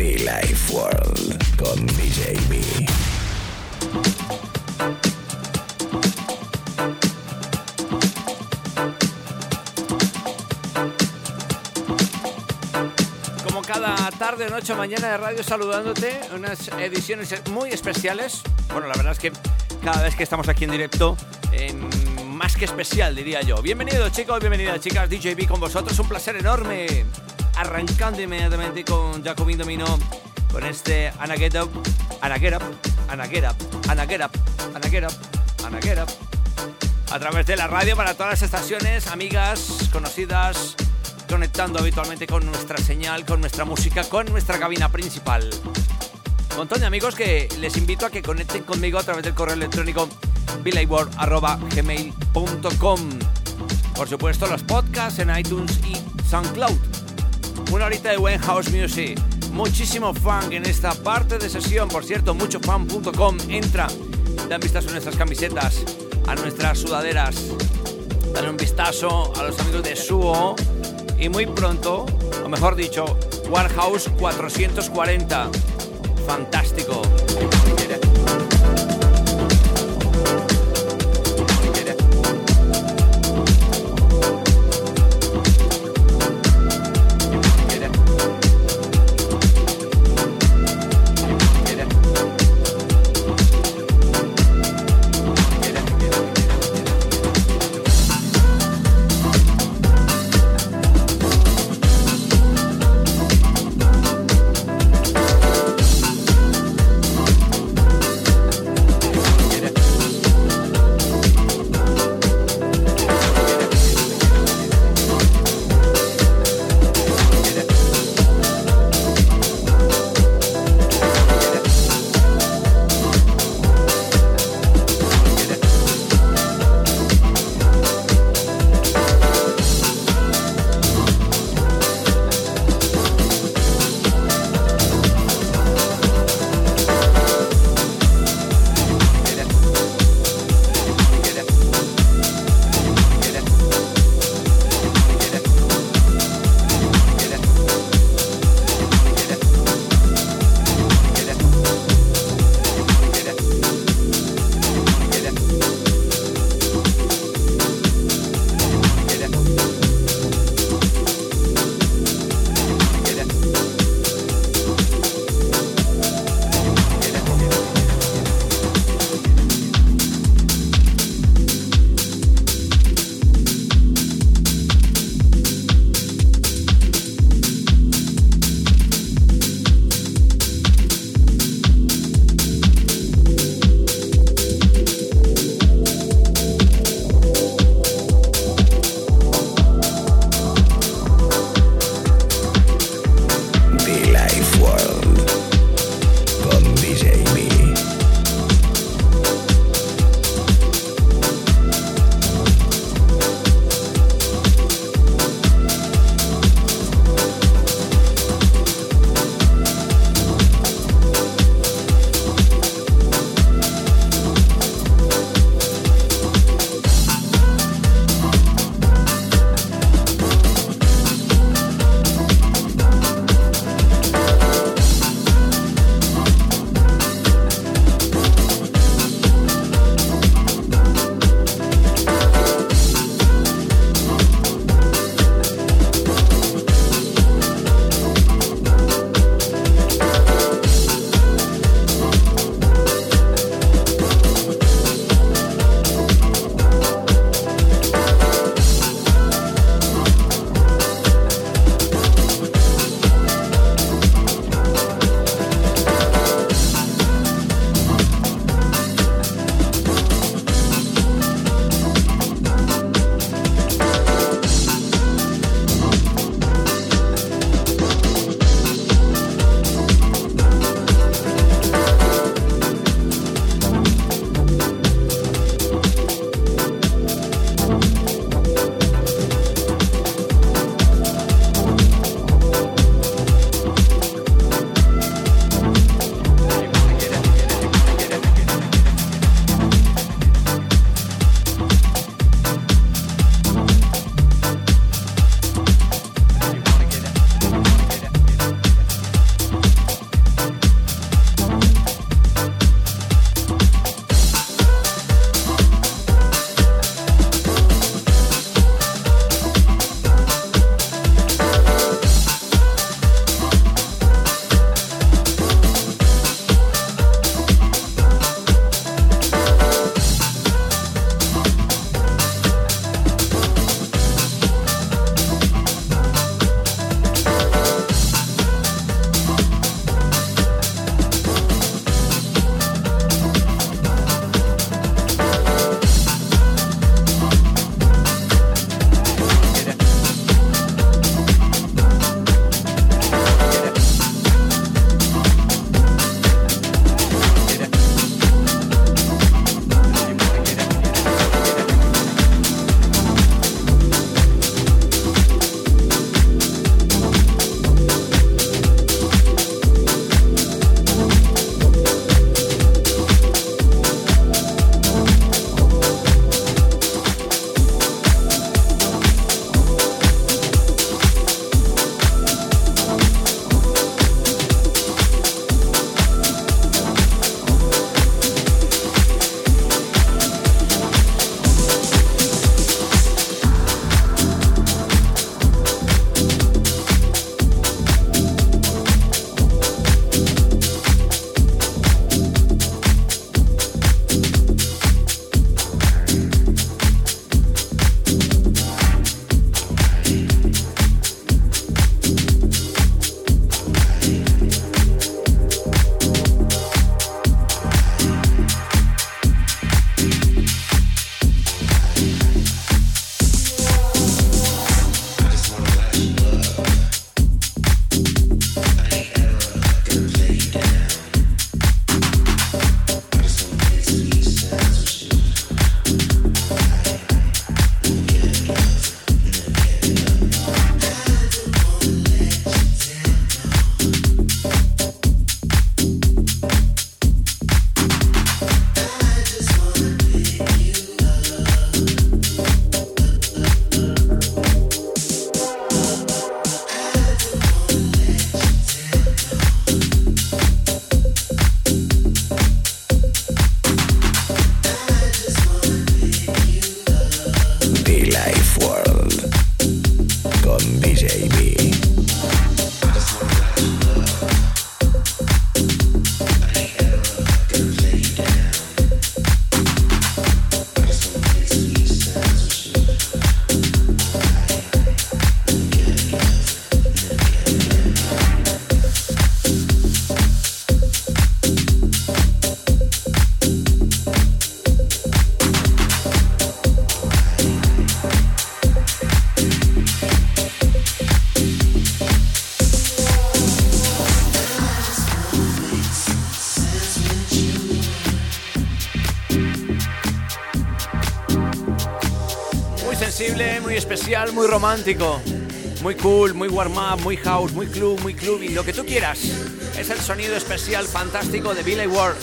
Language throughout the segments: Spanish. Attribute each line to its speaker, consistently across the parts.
Speaker 1: Life World con DJ B.
Speaker 2: Como cada tarde, noche, mañana de radio saludándote, unas ediciones muy especiales. Bueno, la verdad es que cada vez que estamos aquí en directo, más que especial diría yo. Bienvenidos chicos, bienvenidas chicas, DJB con vosotros, un placer enorme. Arrancando inmediatamente con Jacobin Domino, con este Anna Get Up, Anna Get Up, Anna Get Up, Anna Get Up, Anna Get Up, Anna Get Up. A través de la radio para todas las estaciones, amigas, conocidas, conectando habitualmente con nuestra señal, con nuestra música, con nuestra cabina principal. Montón de amigos que les invito a que conecten conmigo a través del correo electrónico gmail.com Por supuesto, los podcasts en iTunes y SoundCloud. Una horita de buen music. Muchísimo funk en esta parte de sesión. Por cierto, muchofan.com. Entra, dan vistazo a nuestras camisetas, a nuestras sudaderas. Dale un vistazo a los amigos de Suo. Y muy pronto, o mejor dicho, Warhouse 440. Fantástico. Especial, muy romántico, muy cool, muy warm up, muy house, muy club, muy club y lo que tú quieras. Es el sonido especial fantástico de Billy Ward.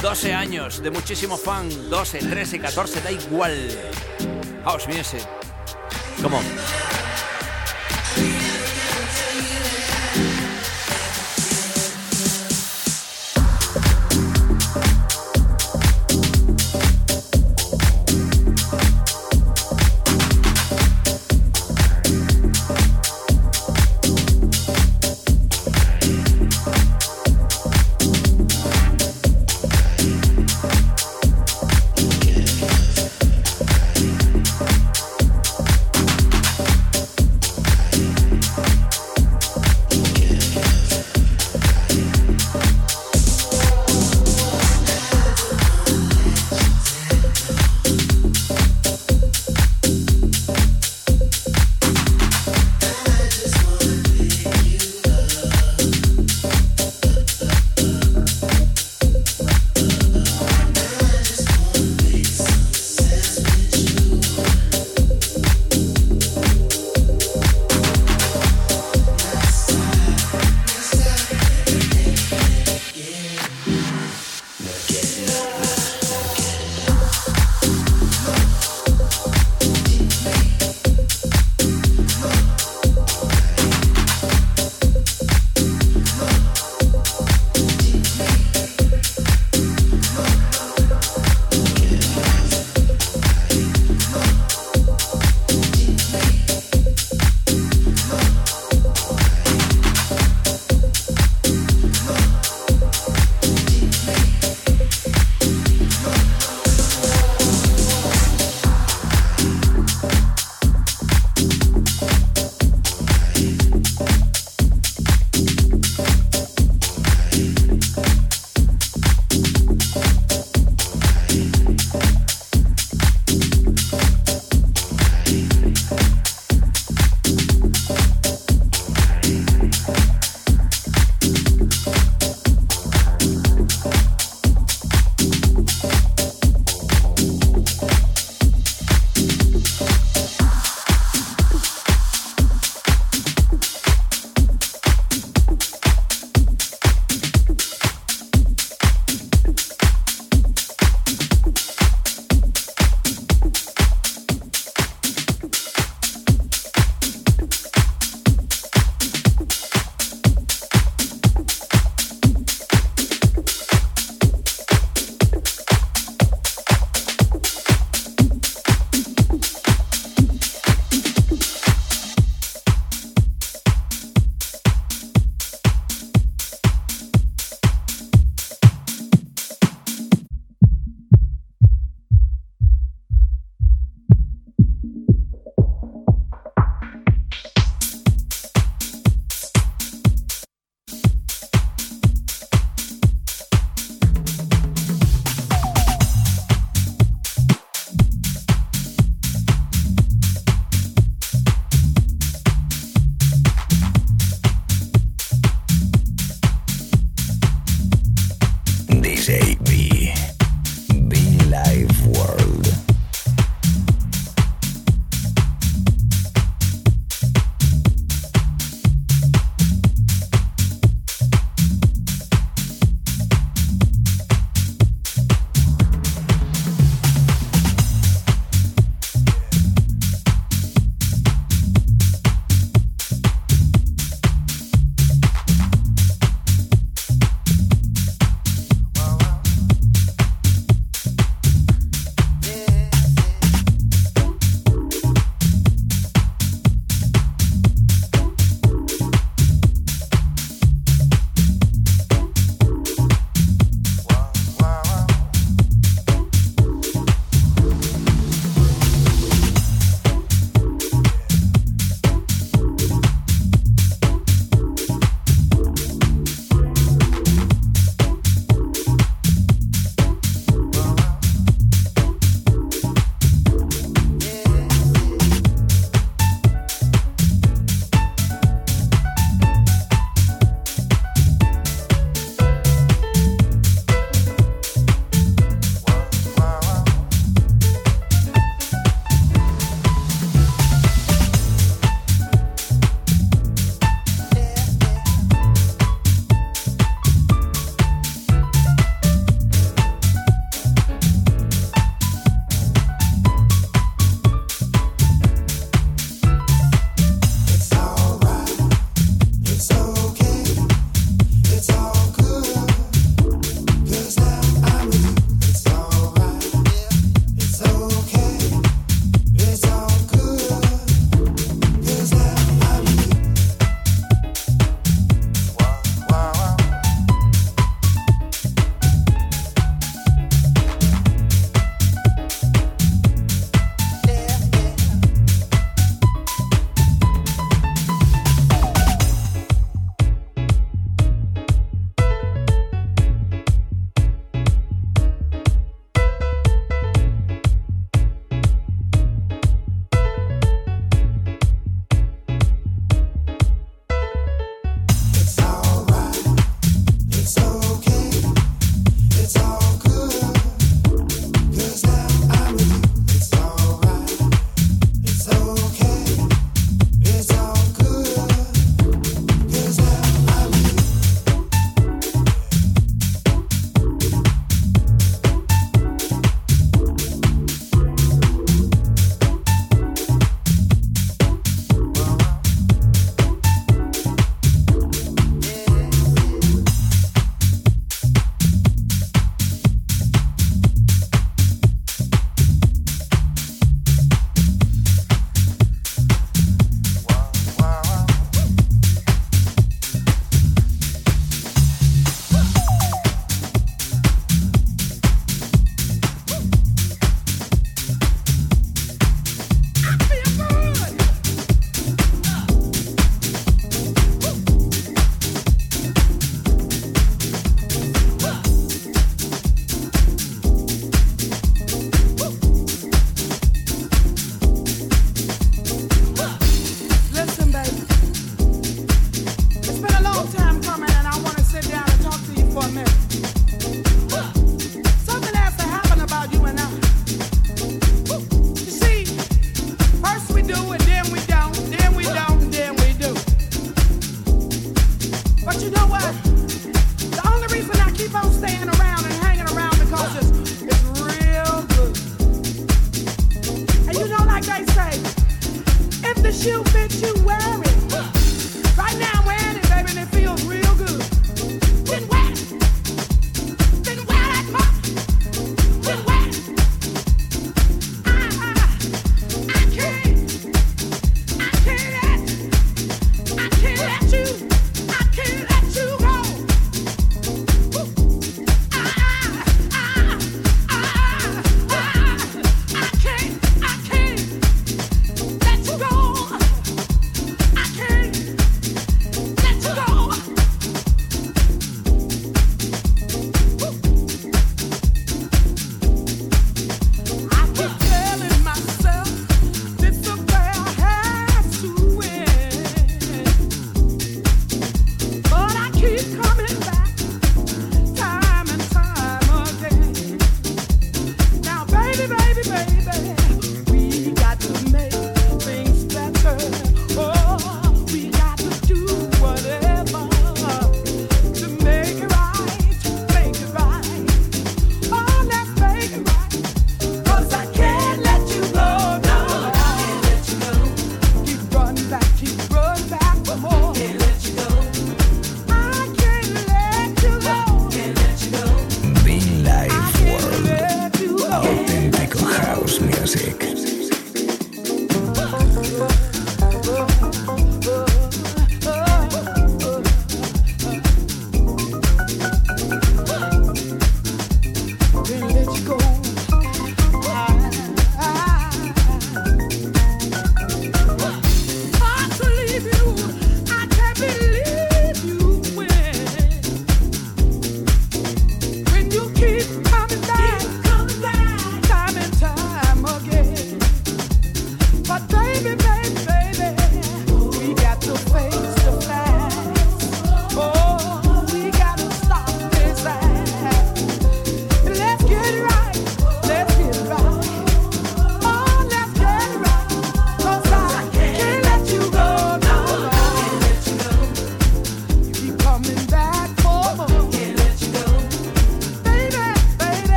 Speaker 2: 12 años de muchísimo fan, 12, 13, 14, da igual. House music. Come.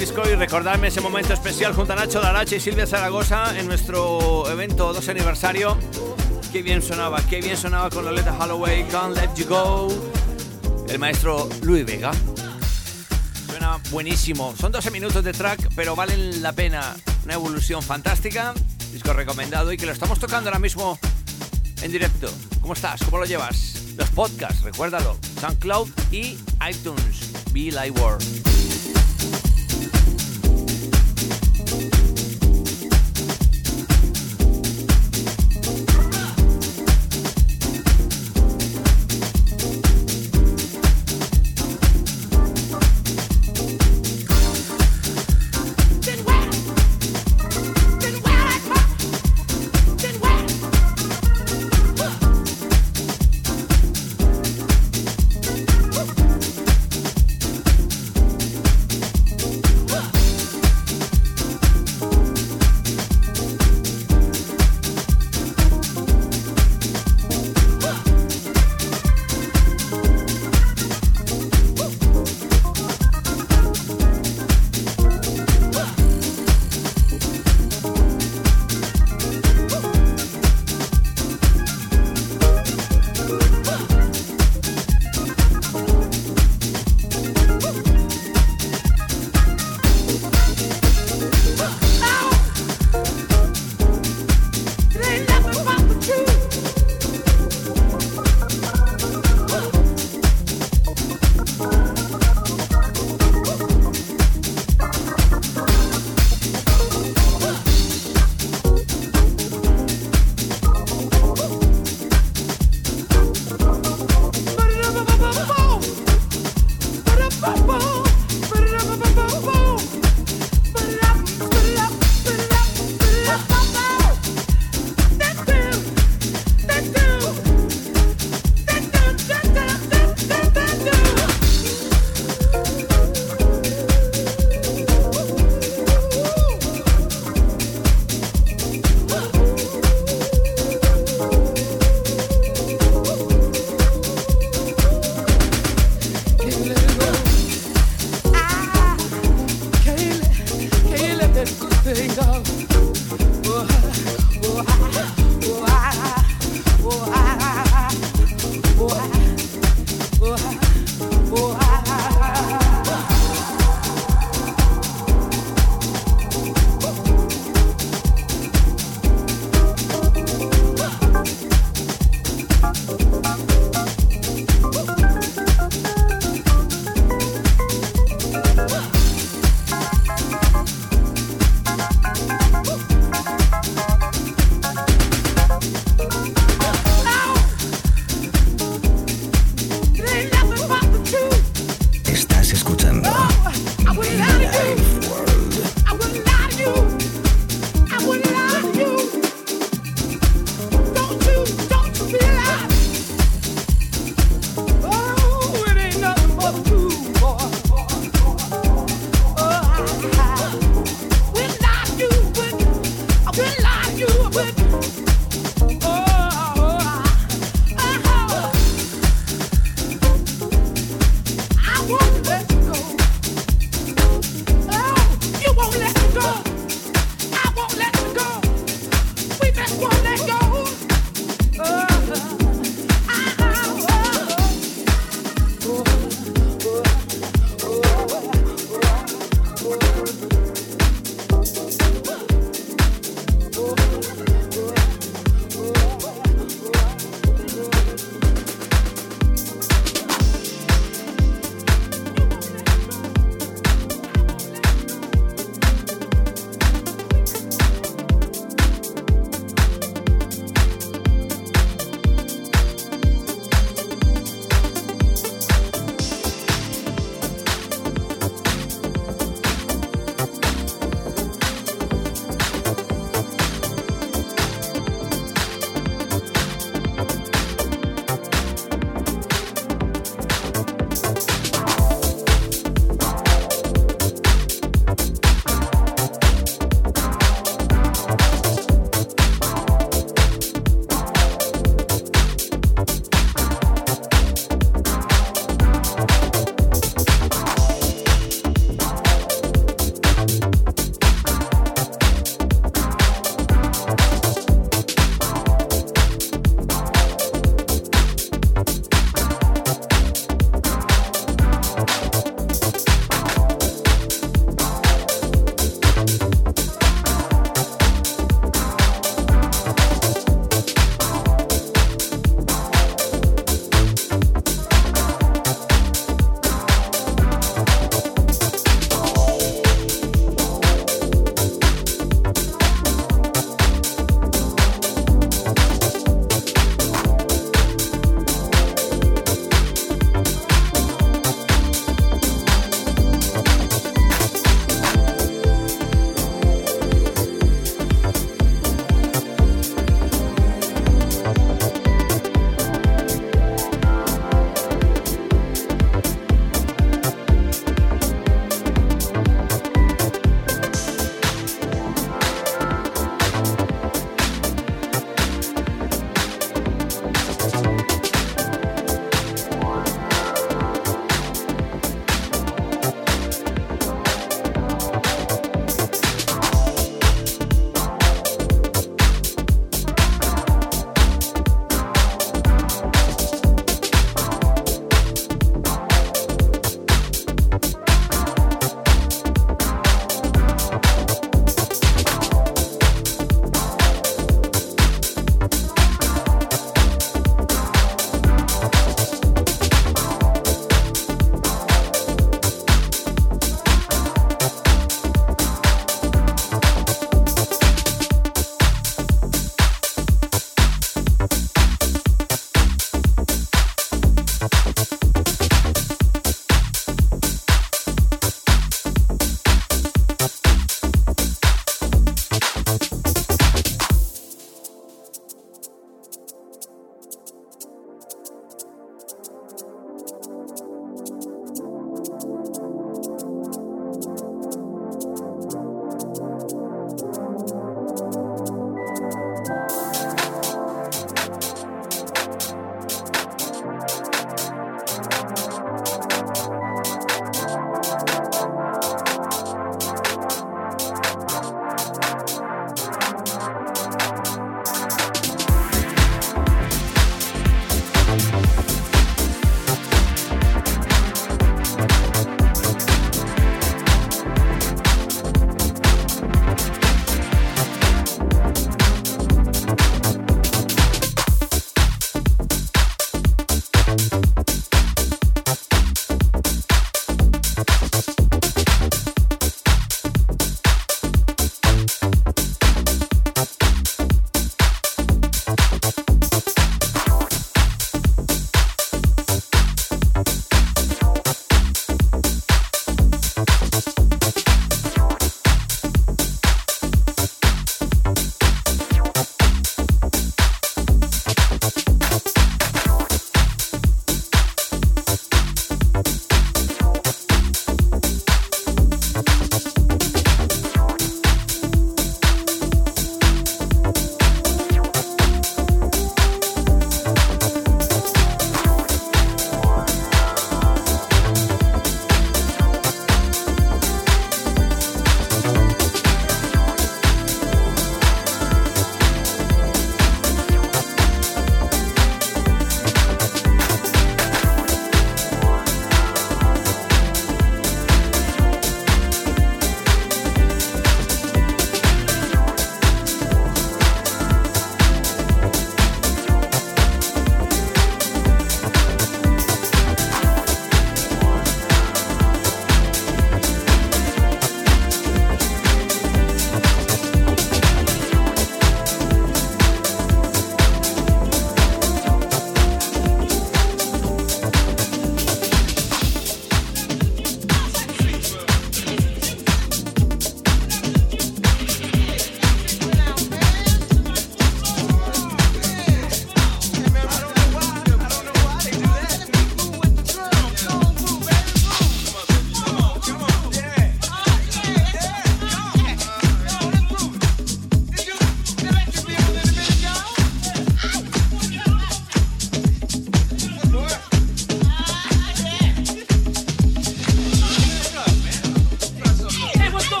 Speaker 2: Disco y recordarme ese momento especial junto a Nacho Darache y Silvia Zaragoza en nuestro evento 2 aniversario. Qué bien sonaba, qué bien sonaba con Loleta Holloway, Can't Let You Go. El maestro Luis Vega. Suena buenísimo. Son 12 minutos de track, pero valen la pena. Una evolución fantástica. Disco recomendado y que lo estamos tocando ahora mismo en directo. ¿Cómo estás? ¿Cómo lo llevas? Los podcasts, recuérdalo. SoundCloud y iTunes. Be Like World.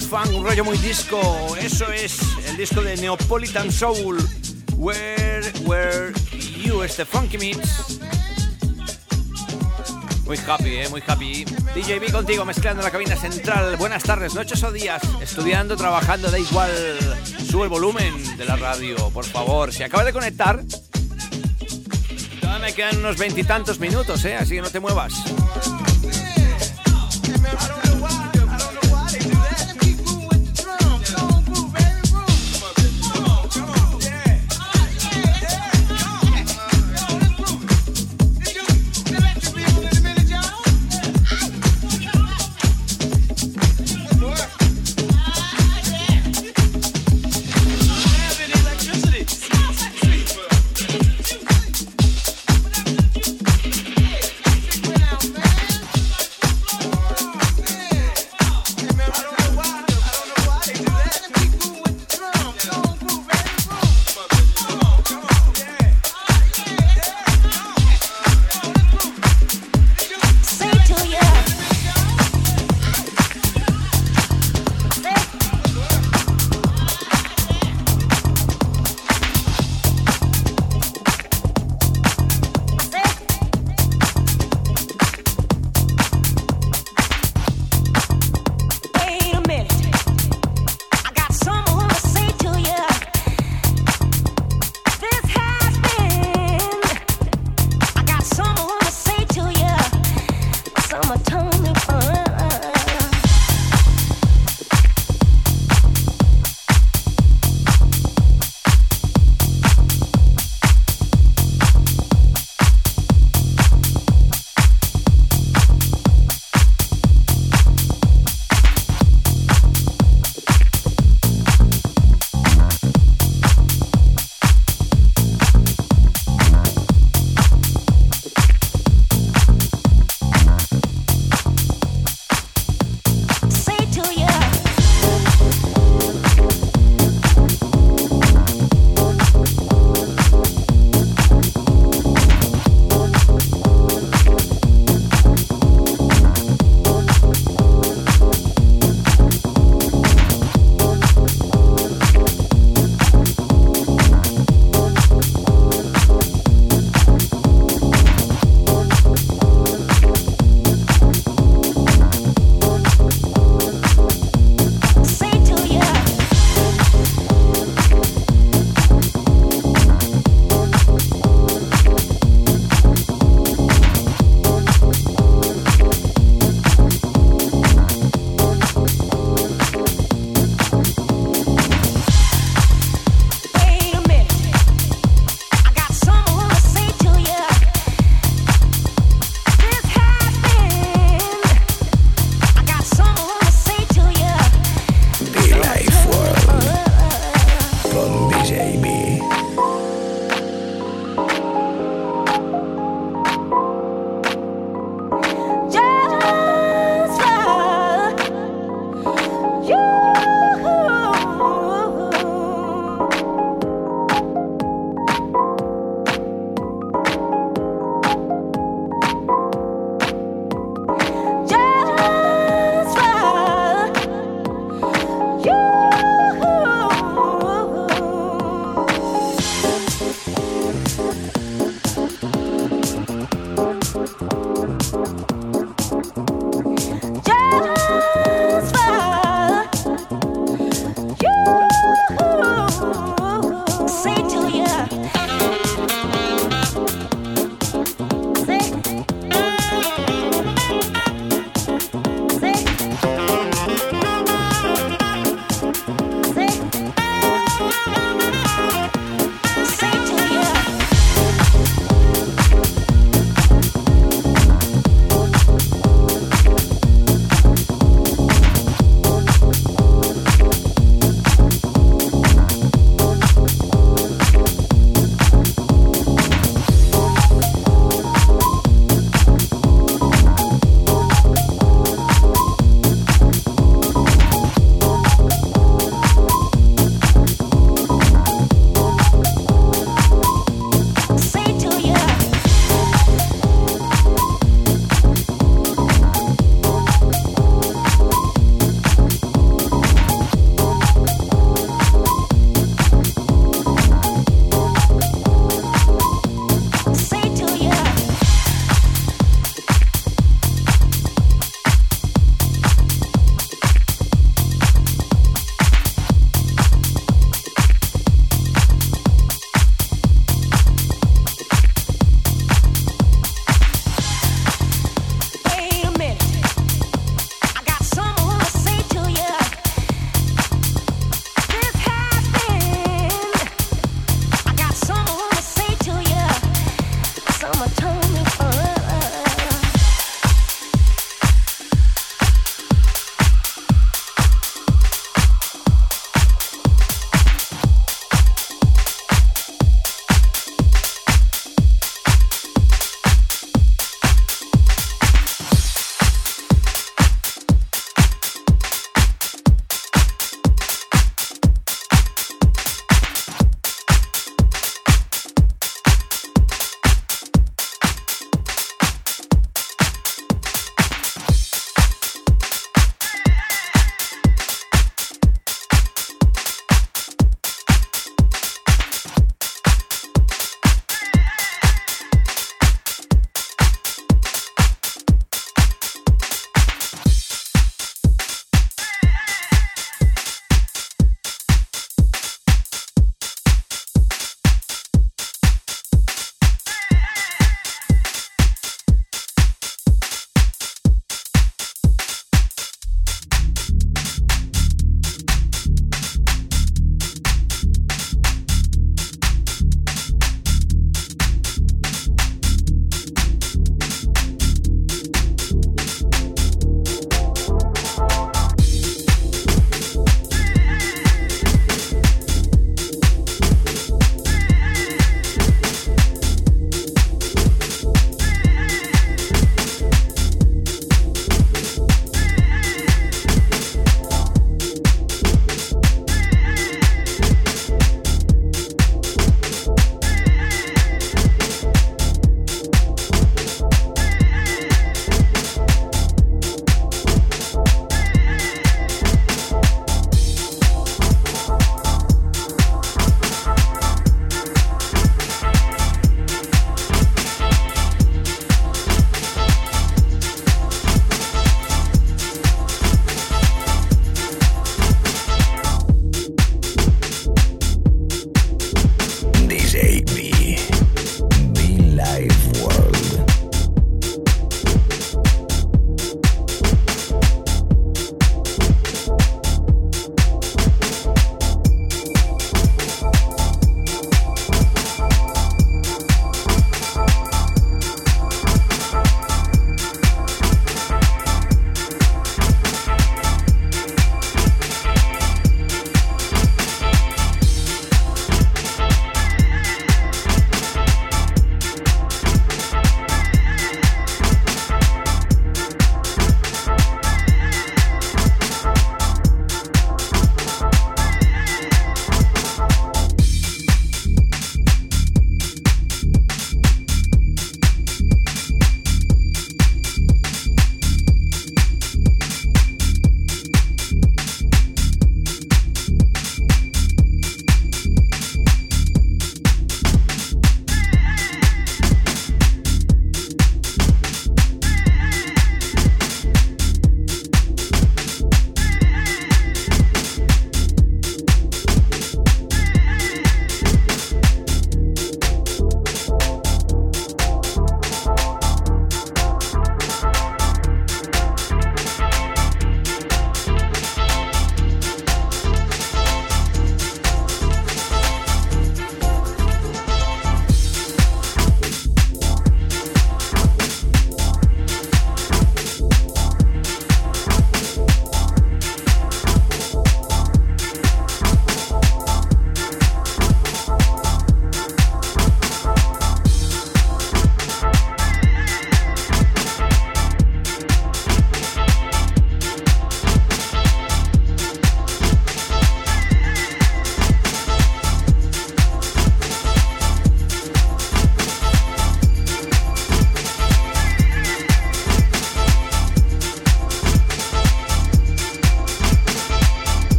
Speaker 2: Funk, un rollo muy disco. Eso es el disco de Neapolitan Soul. Where Were You, este Funky Mix. Muy happy, eh, muy happy. DJB contigo, mezclando la cabina central. Buenas tardes, noches o días. Estudiando, trabajando, da igual. Sube el volumen de la radio, por favor. Si acabas de conectar, todavía me quedan unos veintitantos minutos, eh, así que no te muevas.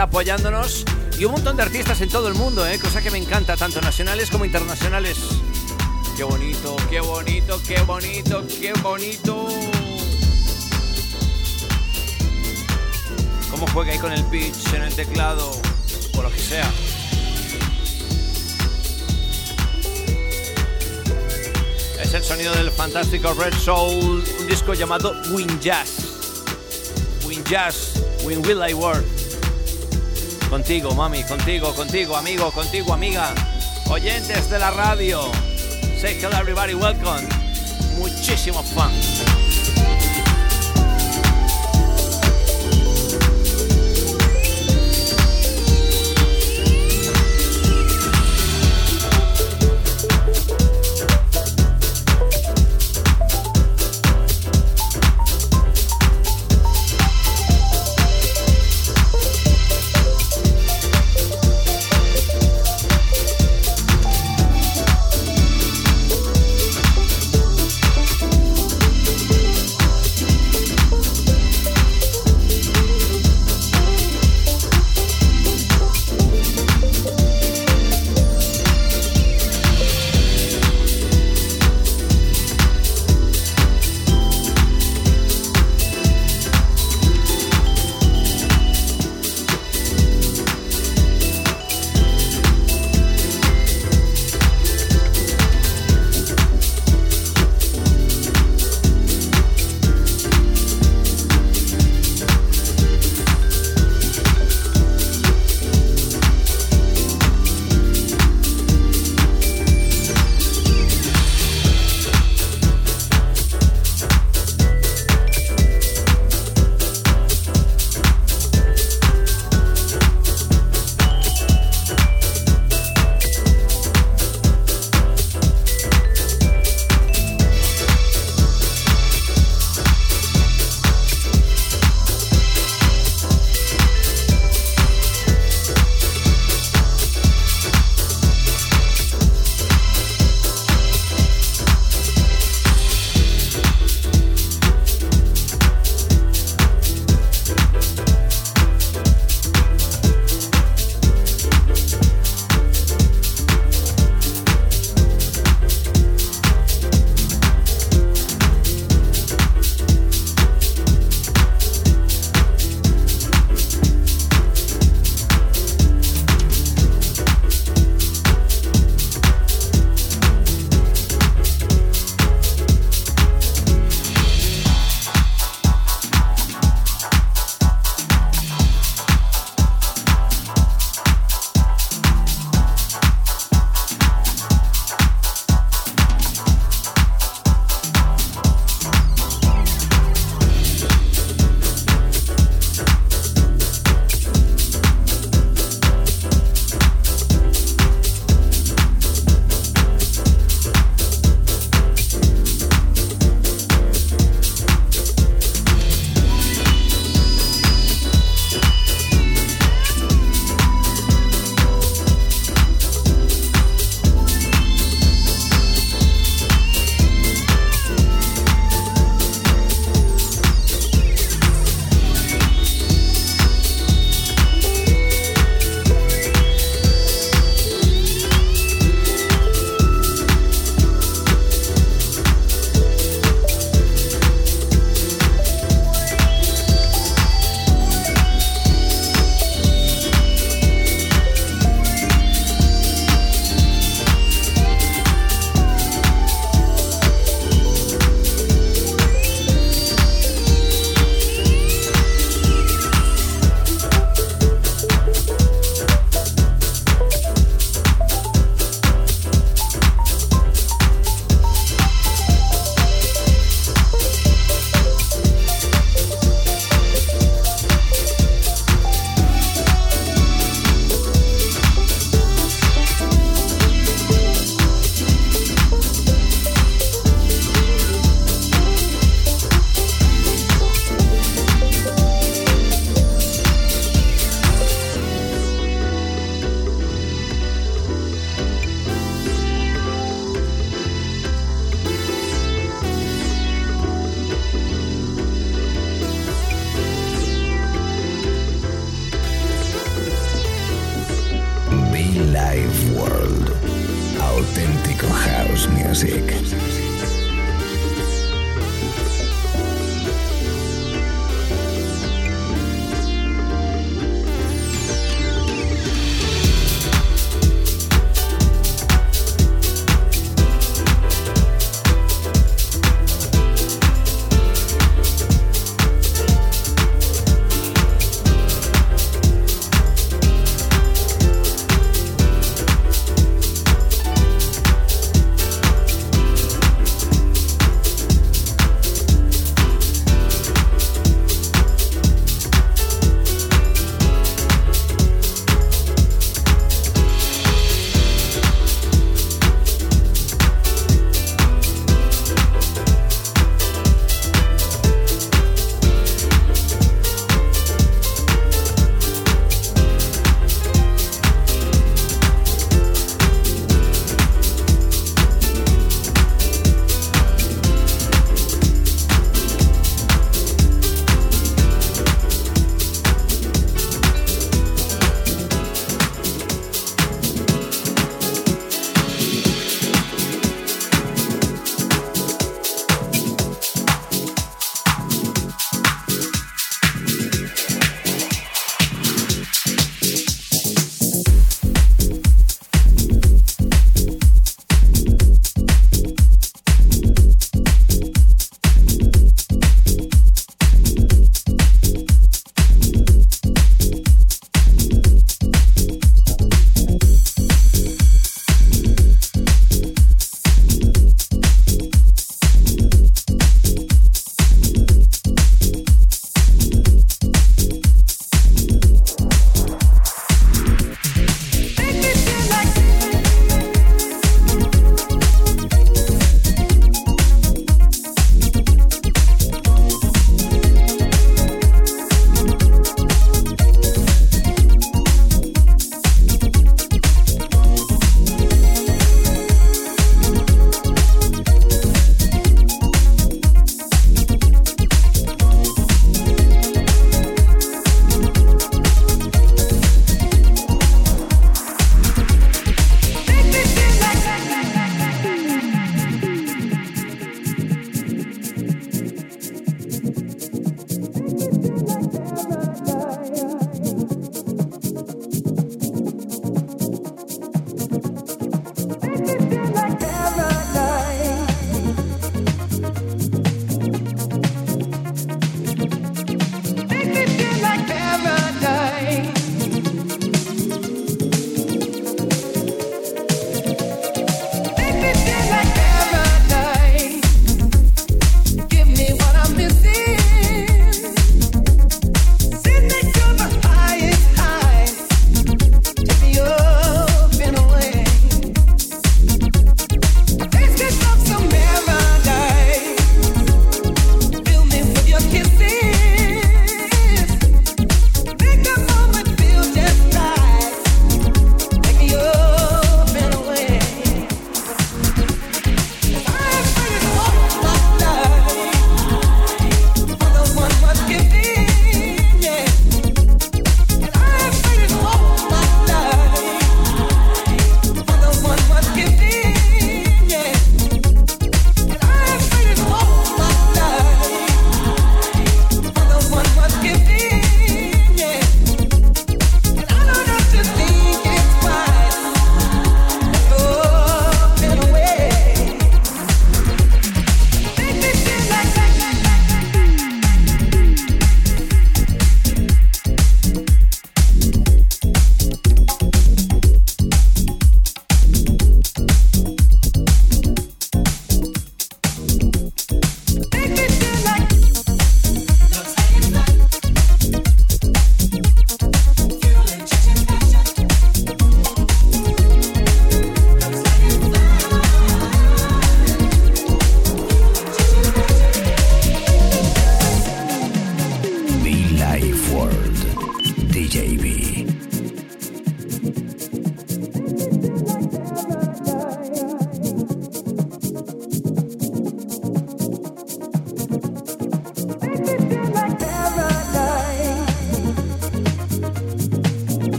Speaker 2: Apoyándonos. Y un montón de artistas en todo el mundo, ¿eh? cosa que me encanta, tanto nacionales como internacionales. Qué bonito, qué bonito, qué bonito, qué bonito. Cómo juega ahí con el pitch en el teclado, o lo que sea. Es el sonido del fantástico Red Soul, un disco llamado Win Jazz. Win Jazz, Win Will I Work. Contigo, mami, contigo, contigo, amigo, contigo, amiga. Oyentes de la radio. Say hello everybody, welcome. Muchísimo fun.